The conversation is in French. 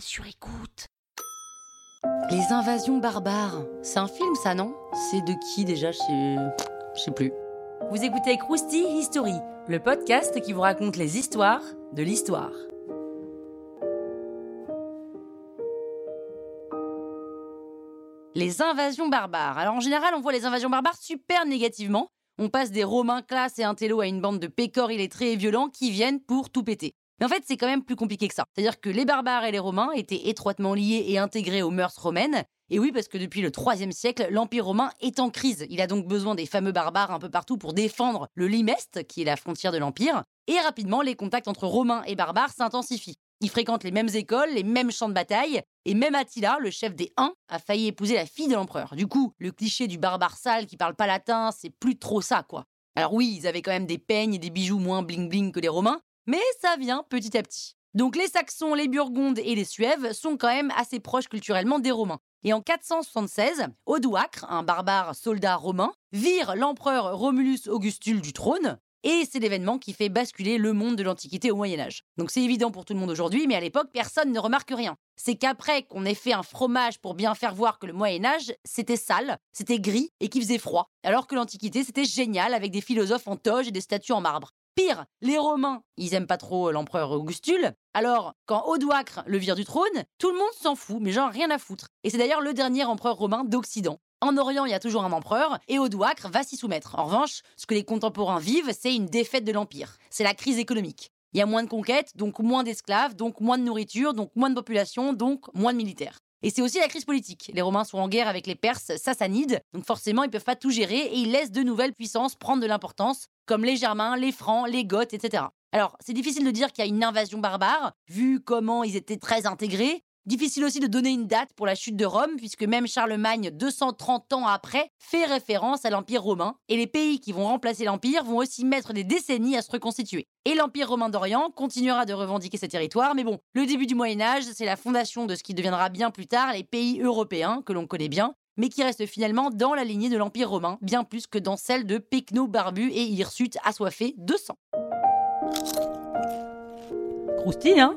sur écoute. Les invasions barbares. C'est un film, ça, non? C'est de qui déjà? Je sais... Je sais plus. Vous écoutez Krusty History, le podcast qui vous raconte les histoires de l'histoire. Les invasions barbares. Alors en général, on voit les invasions barbares super négativement. On passe des Romains classe et intello à une bande de pécores illettrés et violents qui viennent pour tout péter. Mais en fait, c'est quand même plus compliqué que ça. C'est-à-dire que les barbares et les Romains étaient étroitement liés et intégrés aux mœurs romaines. Et oui, parce que depuis le 3 siècle, l'Empire romain est en crise. Il a donc besoin des fameux barbares un peu partout pour défendre le Limest, qui est la frontière de l'Empire. Et rapidement, les contacts entre Romains et barbares s'intensifient. Ils fréquentent les mêmes écoles, les mêmes champs de bataille, et même Attila, le chef des Huns, a failli épouser la fille de l'empereur. Du coup, le cliché du barbare sale qui parle pas latin, c'est plus trop ça, quoi. Alors oui, ils avaient quand même des peignes et des bijoux moins bling-bling que les Romains, mais ça vient petit à petit. Donc les Saxons, les Burgondes et les Suèves sont quand même assez proches culturellement des Romains. Et en 476, Odoacre, un barbare soldat romain, vire l'empereur Romulus Augustule du trône, et c'est l'événement qui fait basculer le monde de l'Antiquité au Moyen Âge. Donc c'est évident pour tout le monde aujourd'hui, mais à l'époque, personne ne remarque rien. C'est qu'après qu'on ait fait un fromage pour bien faire voir que le Moyen Âge, c'était sale, c'était gris et qu'il faisait froid, alors que l'Antiquité, c'était génial avec des philosophes en toge et des statues en marbre. Pire, les Romains, ils aiment pas trop l'empereur Augustule. Alors, quand Odoacre le vire du trône, tout le monde s'en fout, mais genre rien à foutre. Et c'est d'ailleurs le dernier empereur romain d'Occident. En Orient, il y a toujours un empereur, et Odoacre va s'y soumettre. En revanche, ce que les contemporains vivent, c'est une défaite de l'Empire. C'est la crise économique. Il y a moins de conquêtes, donc moins d'esclaves, donc moins de nourriture, donc moins de population, donc moins de militaires. Et c'est aussi la crise politique. Les Romains sont en guerre avec les Perses sassanides, donc forcément ils peuvent pas tout gérer et ils laissent de nouvelles puissances prendre de l'importance, comme les Germains, les Francs, les Goths, etc. Alors, c'est difficile de dire qu'il y a une invasion barbare, vu comment ils étaient très intégrés, Difficile aussi de donner une date pour la chute de Rome, puisque même Charlemagne, 230 ans après, fait référence à l'Empire romain, et les pays qui vont remplacer l'Empire vont aussi mettre des décennies à se reconstituer. Et l'Empire romain d'Orient continuera de revendiquer ses territoires, mais bon, le début du Moyen Âge, c'est la fondation de ce qui deviendra bien plus tard les pays européens, que l'on connaît bien, mais qui restent finalement dans la lignée de l'Empire romain, bien plus que dans celle de Pecno barbu et hirsute assoiffé de sang. Croustille, hein?